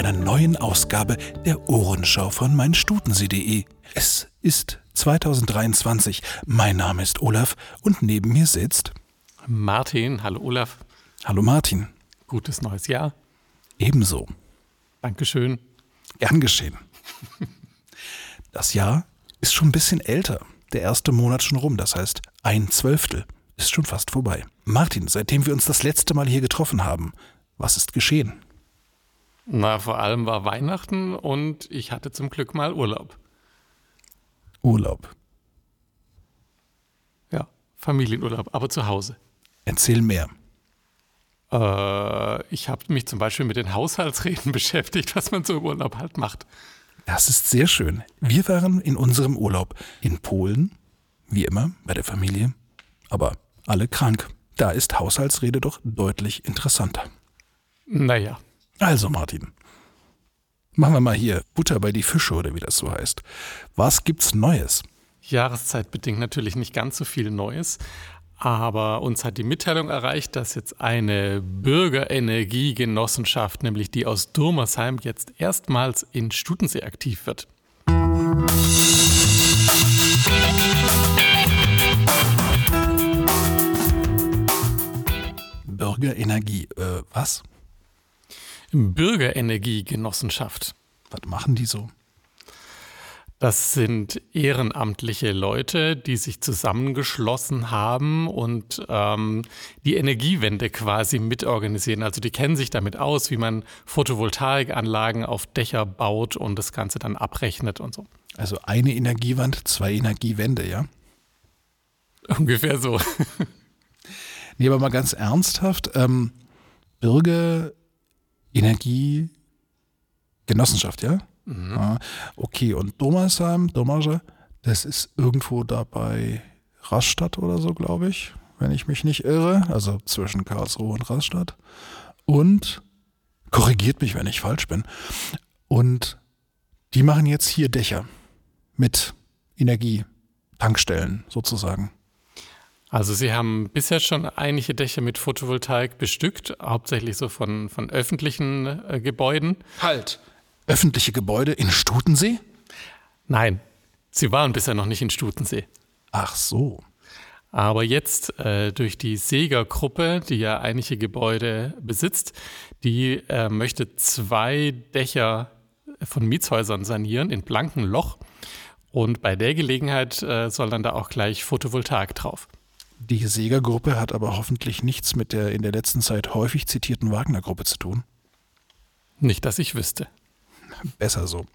einer neuen Ausgabe der Ohrenschau von meinstutensee.de. Es ist 2023. Mein Name ist Olaf und neben mir sitzt Martin. Hallo Olaf. Hallo Martin. Gutes neues Jahr. Ebenso. Dankeschön. Gern geschehen. Das Jahr ist schon ein bisschen älter. Der erste Monat schon rum, das heißt ein Zwölftel ist schon fast vorbei. Martin, seitdem wir uns das letzte Mal hier getroffen haben, was ist geschehen? Na, vor allem war Weihnachten und ich hatte zum Glück mal Urlaub. Urlaub. Ja, Familienurlaub, aber zu Hause. Erzähl mehr. Äh, ich habe mich zum Beispiel mit den Haushaltsreden beschäftigt, was man so im Urlaub halt macht. Das ist sehr schön. Wir waren in unserem Urlaub in Polen, wie immer, bei der Familie, aber alle krank. Da ist Haushaltsrede doch deutlich interessanter. Naja. Also, Martin. Machen wir mal hier Butter bei die Fische oder wie das so heißt. Was gibt's Neues? Jahreszeitbedingt natürlich nicht ganz so viel Neues, aber uns hat die Mitteilung erreicht, dass jetzt eine Bürgerenergiegenossenschaft, nämlich die aus Durmersheim, jetzt erstmals in Stutensee aktiv wird. Bürgerenergie, äh, was? Bürgerenergiegenossenschaft. Was machen die so? Das sind ehrenamtliche Leute, die sich zusammengeschlossen haben und ähm, die Energiewende quasi mitorganisieren. Also die kennen sich damit aus, wie man Photovoltaikanlagen auf Dächer baut und das Ganze dann abrechnet und so. Also eine Energiewand, zwei Energiewände, ja? Ungefähr so. nee, aber mal ganz ernsthaft, ähm, Bürgerenergiegenossenschaft, ja? Mhm. Ja, okay, und Domersheim, Domersche, das ist irgendwo da bei Rastatt oder so, glaube ich, wenn ich mich nicht irre. Also zwischen Karlsruhe und Rastatt. Und korrigiert mich, wenn ich falsch bin. Und die machen jetzt hier Dächer mit Energietankstellen sozusagen. Also Sie haben bisher schon einige Dächer mit Photovoltaik bestückt, hauptsächlich so von, von öffentlichen äh, Gebäuden. Halt! öffentliche Gebäude in Stutensee? Nein, sie waren bisher noch nicht in Stutensee. Ach so. Aber jetzt äh, durch die Seger-Gruppe, die ja einige Gebäude besitzt, die äh, möchte zwei Dächer von Mietshäusern sanieren in blanken Loch. Und bei der Gelegenheit äh, soll dann da auch gleich Photovoltaik drauf. Die Seger-Gruppe hat aber hoffentlich nichts mit der in der letzten Zeit häufig zitierten Wagner-Gruppe zu tun. Nicht, dass ich wüsste. Besser so.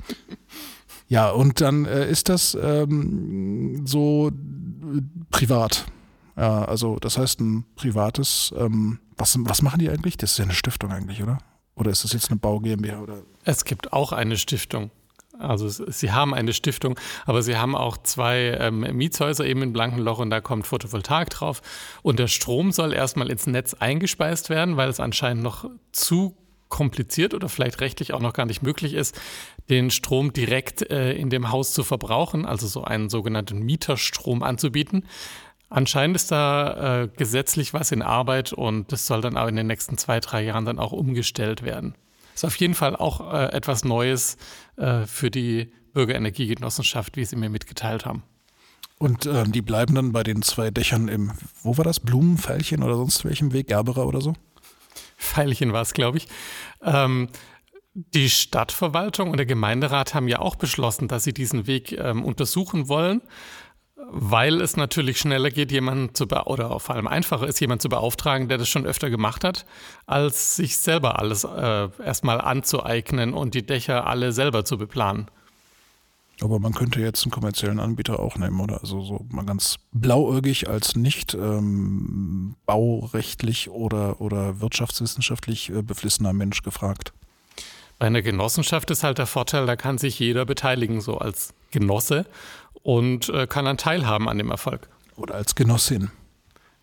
Ja, und dann äh, ist das ähm, so äh, privat. Ja, also das heißt ein privates, ähm, was, was machen die eigentlich? Das ist ja eine Stiftung eigentlich, oder? Oder ist das jetzt eine Bau GmbH? Oder? Es gibt auch eine Stiftung. Also sie haben eine Stiftung, aber sie haben auch zwei ähm, Mietshäuser eben in Blankenloch und da kommt Photovoltaik drauf. Und der Strom soll erstmal ins Netz eingespeist werden, weil es anscheinend noch zu kompliziert oder vielleicht rechtlich auch noch gar nicht möglich ist, den Strom direkt äh, in dem Haus zu verbrauchen, also so einen sogenannten Mieterstrom anzubieten. Anscheinend ist da äh, gesetzlich was in Arbeit und das soll dann auch in den nächsten zwei, drei Jahren dann auch umgestellt werden. Ist auf jeden Fall auch äh, etwas Neues äh, für die Bürgerenergiegenossenschaft, wie sie mir mitgeteilt haben. Und ähm, die bleiben dann bei den zwei Dächern im, wo war das, Blumenfeilchen oder sonst welchem Weg, Gerberer oder so? Pfeilchen war es, glaube ich. Ähm, die Stadtverwaltung und der Gemeinderat haben ja auch beschlossen, dass sie diesen Weg ähm, untersuchen wollen, weil es natürlich schneller geht, jemanden zu be oder vor allem einfacher ist, jemanden zu beauftragen, der das schon öfter gemacht hat, als sich selber alles äh, erstmal anzueignen und die Dächer alle selber zu beplanen. Aber man könnte jetzt einen kommerziellen Anbieter auch nehmen, oder? Also so mal ganz blauäugig als nicht ähm, baurechtlich oder, oder wirtschaftswissenschaftlich äh, beflissener Mensch gefragt. Bei einer Genossenschaft ist halt der Vorteil, da kann sich jeder beteiligen, so als Genosse und äh, kann dann teilhaben an dem Erfolg. Oder als Genossin.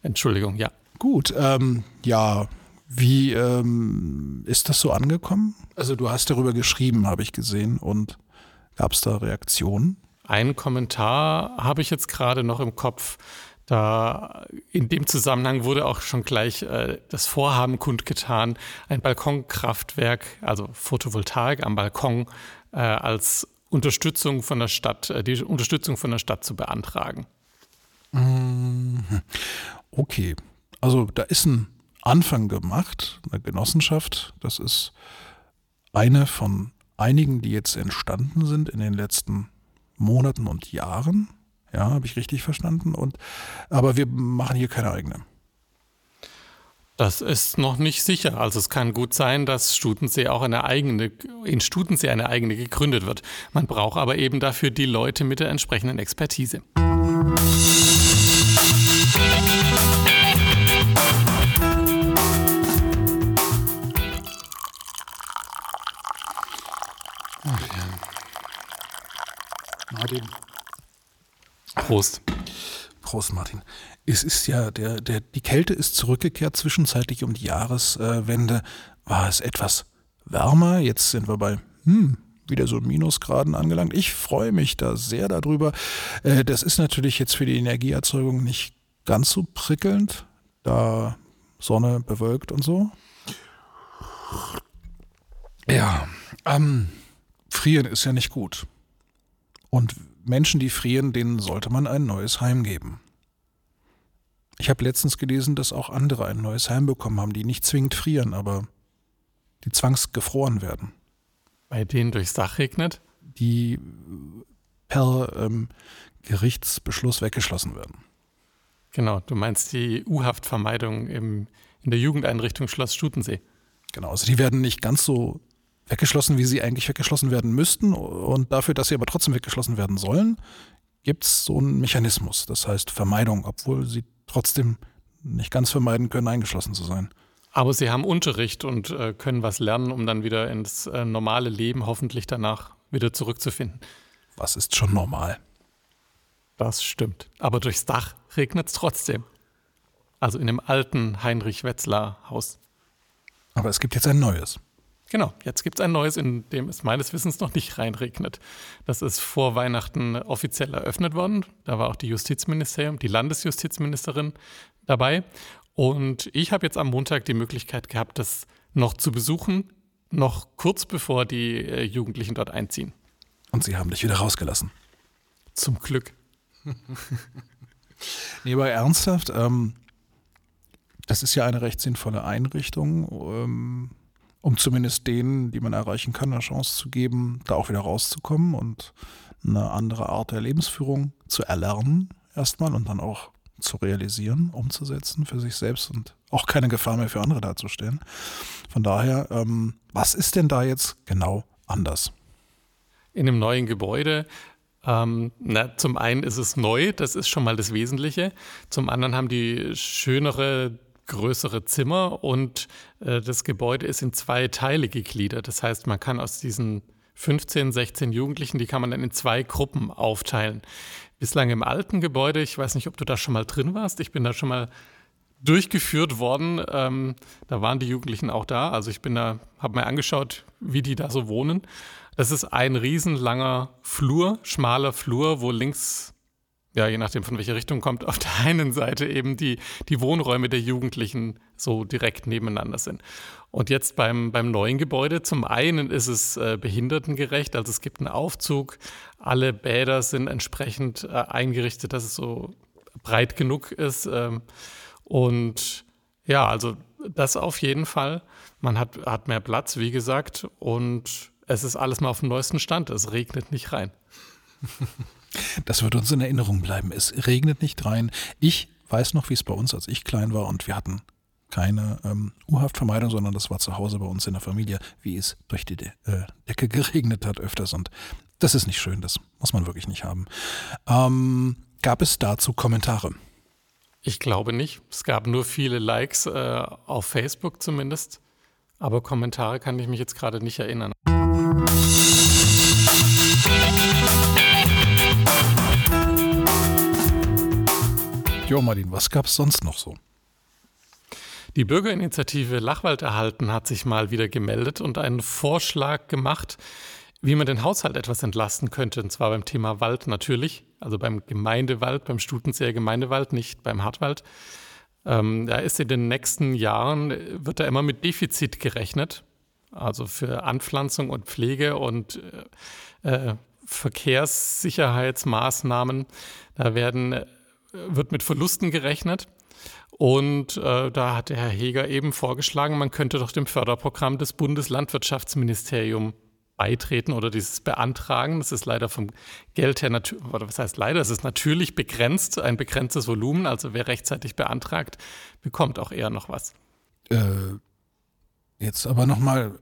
Entschuldigung, ja. Gut, ähm, ja, wie ähm, ist das so angekommen? Also du hast darüber geschrieben, habe ich gesehen, und Gab es da Reaktionen? Einen Kommentar habe ich jetzt gerade noch im Kopf. Da in dem Zusammenhang wurde auch schon gleich äh, das Vorhaben kundgetan, ein Balkonkraftwerk, also Photovoltaik am Balkon, äh, als Unterstützung von der Stadt, äh, die Unterstützung von der Stadt zu beantragen. Mhm. Okay, also da ist ein Anfang gemacht, eine Genossenschaft. Das ist eine von einigen, die jetzt entstanden sind in den letzten Monaten und Jahren. Ja, habe ich richtig verstanden. Und, aber wir machen hier keine eigene. Das ist noch nicht sicher. Also es kann gut sein, dass Studensee auch eine eigene, in Studensee eine eigene gegründet wird. Man braucht aber eben dafür die Leute mit der entsprechenden Expertise. Ach ja. Martin. Prost. Prost, Martin. Es ist ja, der, der, die Kälte ist zurückgekehrt. Zwischenzeitlich um die Jahreswende war es etwas wärmer. Jetzt sind wir bei hm, wieder so Minusgraden angelangt. Ich freue mich da sehr darüber. Äh, das ist natürlich jetzt für die Energieerzeugung nicht ganz so prickelnd, da Sonne bewölkt und so. Ja, ähm, frieren ist ja nicht gut. Und Menschen, die frieren, denen sollte man ein neues Heim geben. Ich habe letztens gelesen, dass auch andere ein neues Heim bekommen haben, die nicht zwingend frieren, aber die zwangsgefroren werden. Bei denen durchs Dach regnet? Die per ähm, Gerichtsbeschluss weggeschlossen werden. Genau, du meinst die U-Haftvermeidung in der Jugendeinrichtung Schloss Stutensee. Genau, also die werden nicht ganz so weggeschlossen, wie sie eigentlich weggeschlossen werden müssten. Und dafür, dass sie aber trotzdem weggeschlossen werden sollen, gibt es so einen Mechanismus. Das heißt Vermeidung, obwohl sie trotzdem nicht ganz vermeiden können, eingeschlossen zu sein. Aber sie haben Unterricht und äh, können was lernen, um dann wieder ins äh, normale Leben hoffentlich danach wieder zurückzufinden. Was ist schon normal? Das stimmt. Aber durchs Dach regnet es trotzdem. Also in dem alten Heinrich-Wetzlar-Haus. Aber es gibt jetzt ein neues. Genau, jetzt gibt es ein neues, in dem es meines Wissens noch nicht reinregnet. Das ist vor Weihnachten offiziell eröffnet worden. Da war auch die Justizministerium, die Landesjustizministerin dabei. Und ich habe jetzt am Montag die Möglichkeit gehabt, das noch zu besuchen, noch kurz bevor die äh, Jugendlichen dort einziehen. Und sie haben dich wieder rausgelassen. Zum Glück. nee, aber ernsthaft, ähm, das ist ja eine recht sinnvolle Einrichtung. Ähm, um zumindest denen, die man erreichen kann, eine Chance zu geben, da auch wieder rauszukommen und eine andere Art der Lebensführung zu erlernen erstmal und dann auch zu realisieren, umzusetzen für sich selbst und auch keine Gefahr mehr für andere darzustellen. Von daher, ähm, was ist denn da jetzt genau anders? In dem neuen Gebäude ähm, na, zum einen ist es neu, das ist schon mal das Wesentliche. Zum anderen haben die schönere größere Zimmer und äh, das Gebäude ist in zwei Teile gegliedert. Das heißt, man kann aus diesen 15, 16 Jugendlichen, die kann man dann in zwei Gruppen aufteilen. Bislang im alten Gebäude, ich weiß nicht, ob du da schon mal drin warst, ich bin da schon mal durchgeführt worden. Ähm, da waren die Jugendlichen auch da. Also ich bin da, habe mir angeschaut, wie die da so wohnen. Das ist ein riesenlanger Flur, schmaler Flur, wo links ja, je nachdem von welcher Richtung kommt, auf der einen Seite eben die, die Wohnräume der Jugendlichen so direkt nebeneinander sind. Und jetzt beim, beim neuen Gebäude, zum einen ist es äh, behindertengerecht, also es gibt einen Aufzug, alle Bäder sind entsprechend äh, eingerichtet, dass es so breit genug ist. Ähm, und ja, also das auf jeden Fall. Man hat, hat mehr Platz, wie gesagt, und es ist alles mal auf dem neuesten Stand. Es regnet nicht rein. Das wird uns in Erinnerung bleiben. Es regnet nicht rein. Ich weiß noch, wie es bei uns, als ich klein war und wir hatten keine ähm, U-Haftvermeidung, sondern das war zu Hause bei uns in der Familie, wie es durch die De äh, Decke geregnet hat öfters. Und das ist nicht schön, das muss man wirklich nicht haben. Ähm, gab es dazu Kommentare? Ich glaube nicht. Es gab nur viele Likes, äh, auf Facebook zumindest. Aber Kommentare kann ich mich jetzt gerade nicht erinnern. Jo, Martin, was gab es sonst noch so? Die Bürgerinitiative Lachwald erhalten hat sich mal wieder gemeldet und einen Vorschlag gemacht, wie man den Haushalt etwas entlasten könnte, und zwar beim Thema Wald natürlich. also beim Gemeindewald, beim Stutenseer Gemeindewald, nicht beim Hartwald. Ähm, da ist in den nächsten Jahren, wird da immer mit Defizit gerechnet. Also für Anpflanzung und Pflege und äh, äh Verkehrssicherheitsmaßnahmen. Da werden, äh, wird mit Verlusten gerechnet. Und äh, da hat der Herr Heger eben vorgeschlagen, man könnte doch dem Förderprogramm des Bundeslandwirtschaftsministeriums beitreten oder dieses beantragen. Das ist leider vom Geld her, oder was heißt leider, es ist natürlich begrenzt, ein begrenztes Volumen. Also wer rechtzeitig beantragt, bekommt auch eher noch was. Äh, jetzt aber nochmal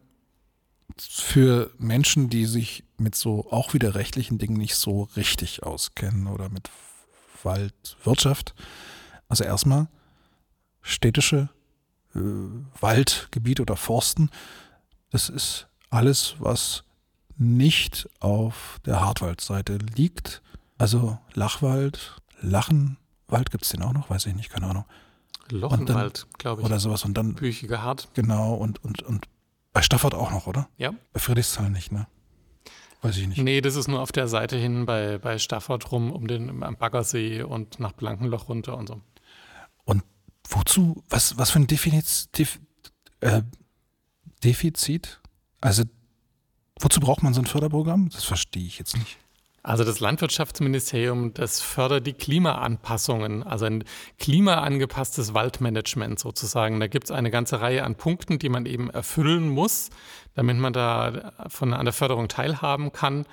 für Menschen, die sich mit so auch wieder rechtlichen Dingen nicht so richtig auskennen oder mit Waldwirtschaft. Also erstmal städtische äh, Waldgebiete oder Forsten, das ist alles, was nicht auf der Hartwaldseite liegt. Also Lachwald, Lachenwald gibt es den auch noch, weiß ich nicht, keine Ahnung. Lochenwald, glaube ich. Oder sowas und dann. Büchige Hart. Genau, und, und, und bei Stafford auch noch, oder? Ja. Bei Friedrichsthal nicht, ne? Weiß ich nicht. Nee, das ist nur auf der Seite hin bei, bei Stafford rum, um den am Baggersee und nach Blankenloch runter und so. Und wozu, was, was für ein Definiz, Def, äh, Defizit? Also, wozu braucht man so ein Förderprogramm? Das verstehe ich jetzt nicht. Also das Landwirtschaftsministerium, das fördert die Klimaanpassungen, also ein klimaangepasstes Waldmanagement sozusagen. Da gibt es eine ganze Reihe an Punkten, die man eben erfüllen muss, damit man da von, an der Förderung teilhaben kann.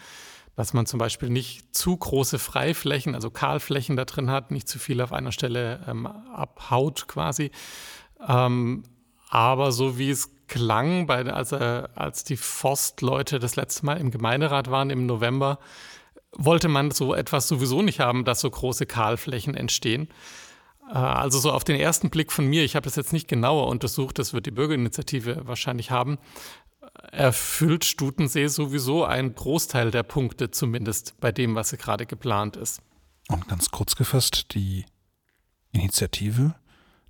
Dass man zum Beispiel nicht zu große Freiflächen, also Kahlflächen da drin hat, nicht zu viel auf einer Stelle ähm, abhaut quasi. Ähm, aber so wie es klang, bei, als, äh, als die Forstleute das letzte Mal im Gemeinderat waren im November, wollte man so etwas sowieso nicht haben, dass so große Kahlflächen entstehen. Äh, also so auf den ersten Blick von mir, ich habe das jetzt nicht genauer untersucht, das wird die Bürgerinitiative wahrscheinlich haben, erfüllt Stutensee sowieso einen Großteil der Punkte, zumindest bei dem, was gerade geplant ist. Und ganz kurz gefasst, die Initiative,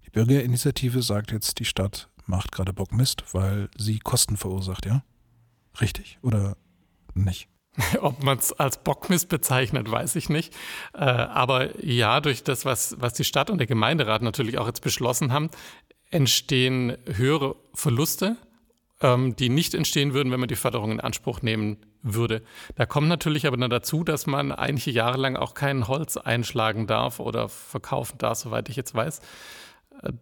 die Bürgerinitiative sagt jetzt, die Stadt macht gerade Bockmist, weil sie Kosten verursacht, ja? Richtig oder nicht? Ob man es als Bockmist bezeichnet, weiß ich nicht. Äh, aber ja, durch das, was, was die Stadt und der Gemeinderat natürlich auch jetzt beschlossen haben, entstehen höhere Verluste, ähm, die nicht entstehen würden, wenn man die Förderung in Anspruch nehmen würde. Da kommt natürlich aber dann dazu, dass man einige Jahre lang auch kein Holz einschlagen darf oder verkaufen darf, soweit ich jetzt weiß.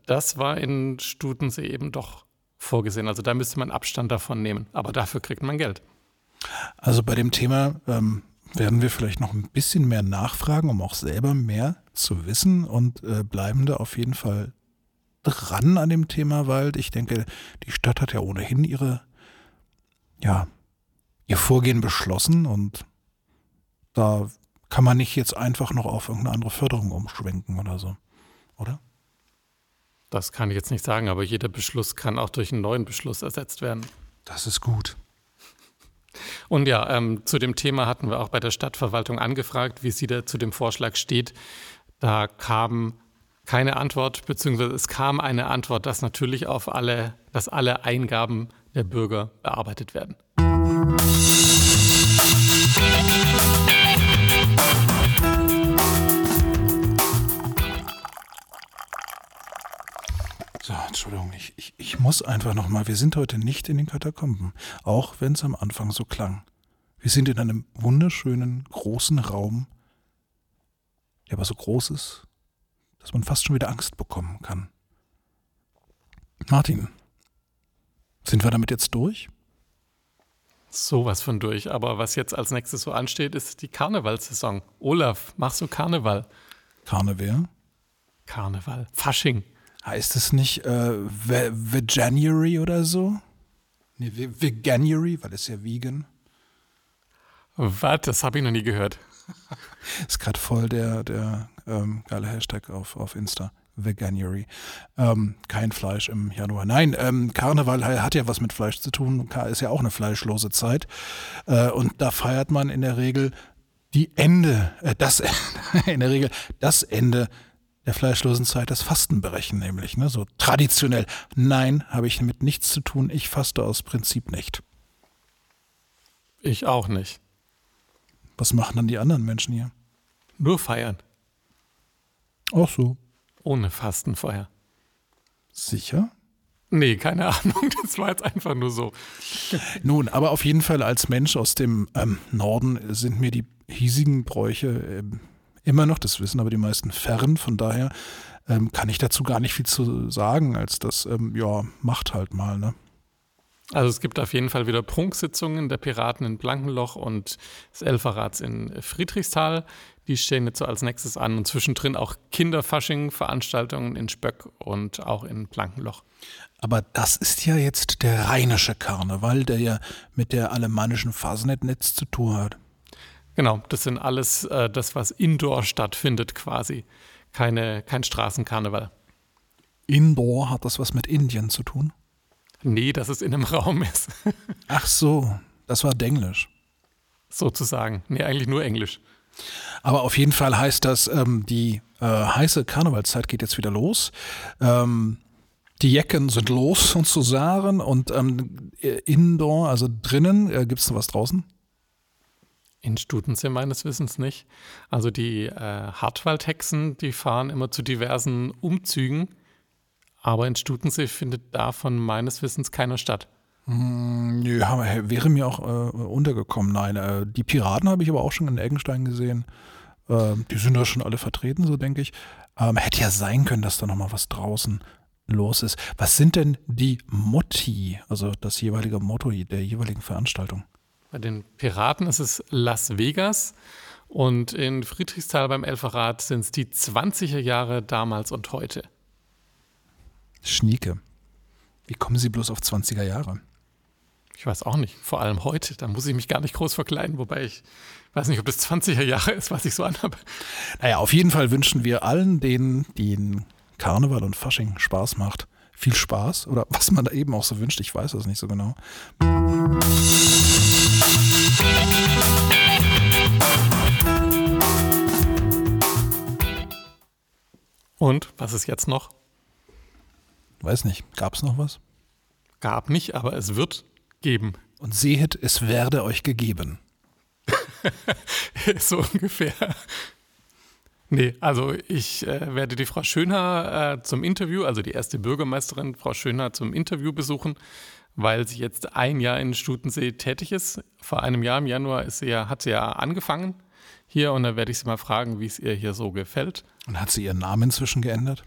Das war in Stutensee eben doch vorgesehen. Also da müsste man Abstand davon nehmen. Aber dafür kriegt man Geld. Also bei dem Thema ähm, werden wir vielleicht noch ein bisschen mehr nachfragen, um auch selber mehr zu wissen und äh, bleiben da auf jeden Fall dran an dem Thema Wald. Ich denke, die Stadt hat ja ohnehin ihre, ja, ihr Vorgehen beschlossen und da kann man nicht jetzt einfach noch auf irgendeine andere Förderung umschwenken oder so, oder? Das kann ich jetzt nicht sagen, aber jeder Beschluss kann auch durch einen neuen Beschluss ersetzt werden. Das ist gut. Und ja, ähm, zu dem Thema hatten wir auch bei der Stadtverwaltung angefragt, wie sie da zu dem Vorschlag steht. Da kam keine Antwort, beziehungsweise es kam eine Antwort, dass natürlich auf alle, dass alle Eingaben der Bürger bearbeitet werden. Ich, muss einfach nochmal, wir sind heute nicht in den Katakomben, auch wenn es am Anfang so klang. Wir sind in einem wunderschönen, großen Raum, der aber so groß ist, dass man fast schon wieder Angst bekommen kann. Martin, sind wir damit jetzt durch? Sowas von durch. Aber was jetzt als nächstes so ansteht, ist die Karnevalsaison. Olaf, machst du Karneval? Karneval? Karneval. Fasching. Heißt es nicht äh, Veganuary oder so? Nee, Veganuary, weil es ja vegan. Was? Das habe ich noch nie gehört. ist gerade voll der, der ähm, geile Hashtag auf, auf Insta. Veganuary. Ähm, kein Fleisch im Januar. Nein, ähm, Karneval hat ja was mit Fleisch zu tun. Ist ja auch eine fleischlose Zeit. Äh, und da feiert man in der Regel die Ende, äh, das in der Regel das Ende der fleischlosen Zeit das Fasten berechnen, nämlich, ne, so traditionell. Nein, habe ich damit nichts zu tun. Ich faste aus Prinzip nicht. Ich auch nicht. Was machen dann die anderen Menschen hier? Nur feiern. Ach so. Ohne Fastenfeuer. Sicher? Nee, keine Ahnung. Das war jetzt einfach nur so. Nun, aber auf jeden Fall als Mensch aus dem ähm, Norden sind mir die hiesigen Bräuche ähm, immer noch, das wissen aber die meisten, fern. Von daher ähm, kann ich dazu gar nicht viel zu sagen, als das, ähm, ja, macht halt mal, ne? Also es gibt auf jeden Fall wieder Prunksitzungen der Piraten in Blankenloch und des Elferrats in Friedrichsthal. Die stehen jetzt so als nächstes an und zwischendrin auch Kinderfasching-Veranstaltungen in Spöck und auch in Blankenloch. Aber das ist ja jetzt der rheinische Karneval, der ja mit der alemannischen Fasnet nichts zu tun hat. Genau, das sind alles äh, das, was indoor stattfindet quasi. Keine, kein Straßenkarneval. Indoor hat das was mit Indien zu tun? Nee, dass es in einem Raum ist. Ach so, das war Denglisch. Sozusagen. Nee, eigentlich nur Englisch. Aber auf jeden Fall heißt das, ähm, die äh, heiße Karnevalszeit geht jetzt wieder los. Ähm, die Jecken sind los sozusagen und ähm, indoor, also drinnen, äh, gibt es noch was draußen? In Studensee meines Wissens nicht. Also die äh, Hartwaldhexen, die fahren immer zu diversen Umzügen aber in Stutensee findet davon meines Wissens keiner statt. Hm, nö, wäre mir auch äh, untergekommen. Nein, äh, die Piraten habe ich aber auch schon in Eggenstein gesehen. Äh, die sind da schon alle vertreten, so denke ich. Ähm, hätte ja sein können, dass da nochmal was draußen los ist. Was sind denn die Motti, also das jeweilige Motto der jeweiligen Veranstaltung? Bei den Piraten ist es Las Vegas und in Friedrichsthal beim Elferrat sind es die 20er Jahre damals und heute. Schnieke. Wie kommen Sie bloß auf 20er Jahre? Ich weiß auch nicht. Vor allem heute. Da muss ich mich gar nicht groß verkleiden, wobei ich weiß nicht, ob das 20er Jahre ist, was ich so anhabe. Naja, auf jeden Fall wünschen wir allen, denen, denen Karneval und Fasching Spaß macht, viel Spaß oder was man da eben auch so wünscht. Ich weiß das nicht so genau. Und was ist jetzt noch? Weiß nicht, gab es noch was? Gab nicht, aber es wird geben. Und sehet, es werde euch gegeben. so ungefähr. Nee, also ich äh, werde die Frau Schönhaar äh, zum Interview, also die erste Bürgermeisterin, Frau Schönhaar, zum Interview besuchen, weil sie jetzt ein Jahr in Stutensee tätig ist. Vor einem Jahr im Januar ist sie ja, hat sie ja angefangen hier und da werde ich sie mal fragen, wie es ihr hier so gefällt. Und hat sie ihren Namen inzwischen geändert?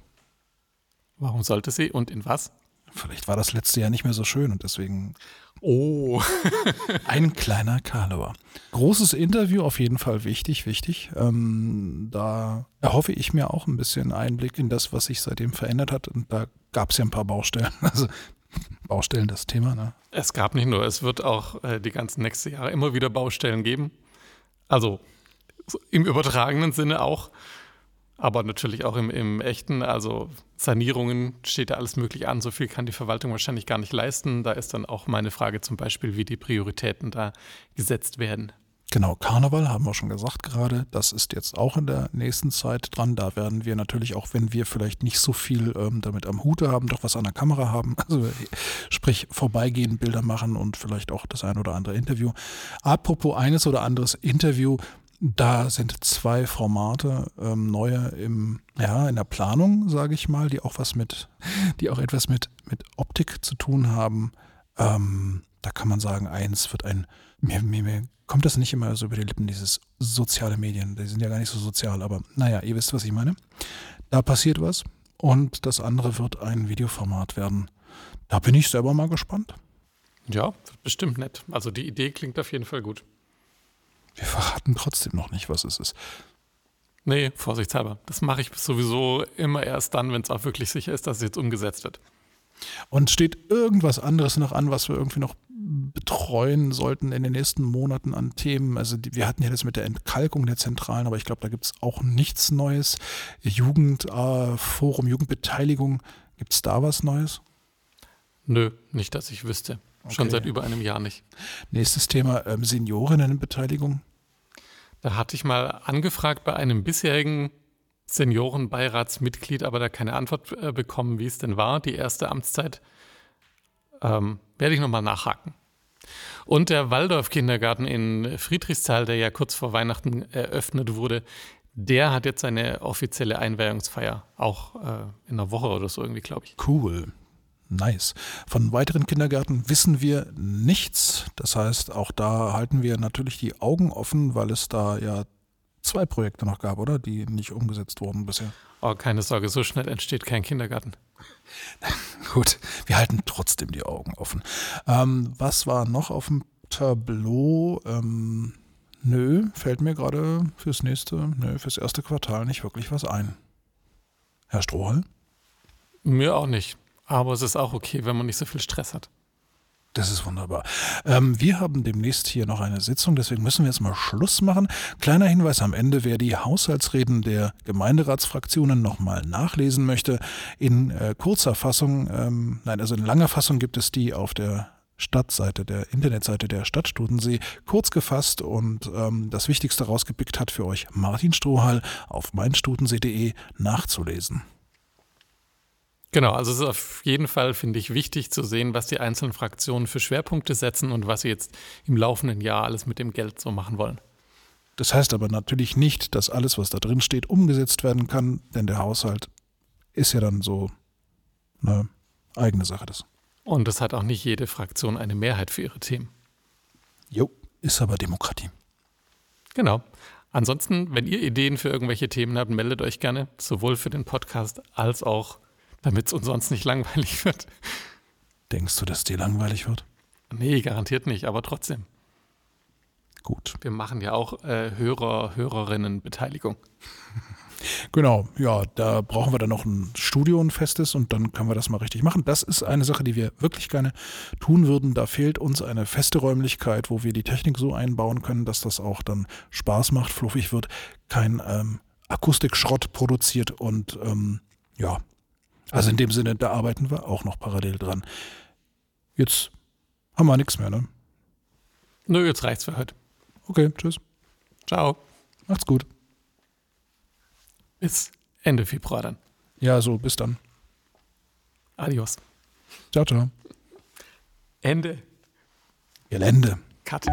Warum sollte sie und in was? Vielleicht war das letzte Jahr nicht mehr so schön und deswegen. Oh. ein kleiner Karlauer. Großes Interview, auf jeden Fall wichtig, wichtig. Ähm, da erhoffe ich mir auch ein bisschen Einblick in das, was sich seitdem verändert hat. Und da gab es ja ein paar Baustellen. Also Baustellen, das Thema. Ne? Es gab nicht nur, es wird auch äh, die ganzen nächsten Jahre immer wieder Baustellen geben. Also im übertragenen Sinne auch aber natürlich auch im, im echten, also Sanierungen steht da alles möglich an. So viel kann die Verwaltung wahrscheinlich gar nicht leisten. Da ist dann auch meine Frage zum Beispiel, wie die Prioritäten da gesetzt werden. Genau, Karneval haben wir schon gesagt gerade. Das ist jetzt auch in der nächsten Zeit dran. Da werden wir natürlich, auch wenn wir vielleicht nicht so viel ähm, damit am Hute haben, doch was an der Kamera haben. Also sprich vorbeigehen, Bilder machen und vielleicht auch das ein oder andere Interview. Apropos eines oder anderes Interview, da sind zwei Formate ähm, neue im, ja, in der Planung, sage ich mal, die auch was mit, die auch etwas mit, mit Optik zu tun haben. Ähm, da kann man sagen, eins wird ein, mir, mir, mir kommt das nicht immer so über die Lippen, dieses soziale Medien. Die sind ja gar nicht so sozial, aber naja, ihr wisst, was ich meine. Da passiert was. Und das andere wird ein Videoformat werden. Da bin ich selber mal gespannt. Ja, bestimmt nett. Also die Idee klingt auf jeden Fall gut. Wir verraten trotzdem noch nicht, was es ist. Nee, vorsichtshalber. Das mache ich sowieso immer erst dann, wenn es auch wirklich sicher ist, dass es jetzt umgesetzt wird. Und steht irgendwas anderes noch an, was wir irgendwie noch betreuen sollten in den nächsten Monaten an Themen? Also die, wir hatten ja das mit der Entkalkung der Zentralen, aber ich glaube, da gibt es auch nichts Neues. Jugendforum, äh, Jugendbeteiligung, gibt es da was Neues? Nö, nicht, dass ich wüsste. Okay. Schon seit über einem Jahr nicht. Nächstes Thema, ähm, Seniorinnenbeteiligung. Da hatte ich mal angefragt bei einem bisherigen Seniorenbeiratsmitglied, aber da keine Antwort äh, bekommen, wie es denn war, die erste Amtszeit. Ähm, werde ich nochmal nachhaken. Und der Waldorf-Kindergarten in Friedrichsthal, der ja kurz vor Weihnachten eröffnet wurde, Der hat jetzt seine offizielle Einweihungsfeier, auch äh, in einer Woche oder so irgendwie, glaube ich. Cool. Nice. Von weiteren Kindergärten wissen wir nichts. Das heißt, auch da halten wir natürlich die Augen offen, weil es da ja zwei Projekte noch gab, oder? Die nicht umgesetzt wurden bisher. Oh, keine Sorge, so schnell entsteht kein Kindergarten. Gut, wir halten trotzdem die Augen offen. Ähm, was war noch auf dem Tableau? Ähm, nö, fällt mir gerade fürs nächste, nö, fürs erste Quartal nicht wirklich was ein. Herr Strohal? Mir auch nicht. Aber es ist auch okay, wenn man nicht so viel Stress hat. Das ist wunderbar. Ähm, wir haben demnächst hier noch eine Sitzung, deswegen müssen wir jetzt mal Schluss machen. Kleiner Hinweis am Ende, wer die Haushaltsreden der Gemeinderatsfraktionen nochmal nachlesen möchte. In äh, kurzer Fassung, ähm, nein, also in langer Fassung gibt es die auf der Stadtseite, der Internetseite der Stadt Studensee, kurz gefasst und ähm, das Wichtigste rausgepickt hat für euch Martin Strohal auf meinstudensee.de nachzulesen. Genau, also es ist auf jeden Fall, finde ich, wichtig zu sehen, was die einzelnen Fraktionen für Schwerpunkte setzen und was sie jetzt im laufenden Jahr alles mit dem Geld so machen wollen. Das heißt aber natürlich nicht, dass alles, was da drin steht, umgesetzt werden kann, denn der Haushalt ist ja dann so eine eigene Sache. Das. Und es hat auch nicht jede Fraktion eine Mehrheit für ihre Themen. Jo, ist aber Demokratie. Genau. Ansonsten, wenn ihr Ideen für irgendwelche Themen habt, meldet euch gerne, sowohl für den Podcast als auch damit es uns sonst nicht langweilig wird. Denkst du, dass dir langweilig wird? Nee, garantiert nicht, aber trotzdem. Gut. Wir machen ja auch äh, Hörer, Hörerinnenbeteiligung. Genau, ja, da brauchen wir dann noch ein Studio, ein festes und dann können wir das mal richtig machen. Das ist eine Sache, die wir wirklich gerne tun würden. Da fehlt uns eine feste Räumlichkeit, wo wir die Technik so einbauen können, dass das auch dann Spaß macht, fluffig wird, kein ähm, Akustikschrott produziert und ähm, ja, also in dem Sinne, da arbeiten wir auch noch parallel dran. Jetzt haben wir nichts mehr, ne? Nö, jetzt reicht's für heute. Okay, tschüss. Ciao. Macht's gut. Bis Ende Februar dann. Ja, so, bis dann. Adios. Ciao, ciao. Ende. Gelände. Cut.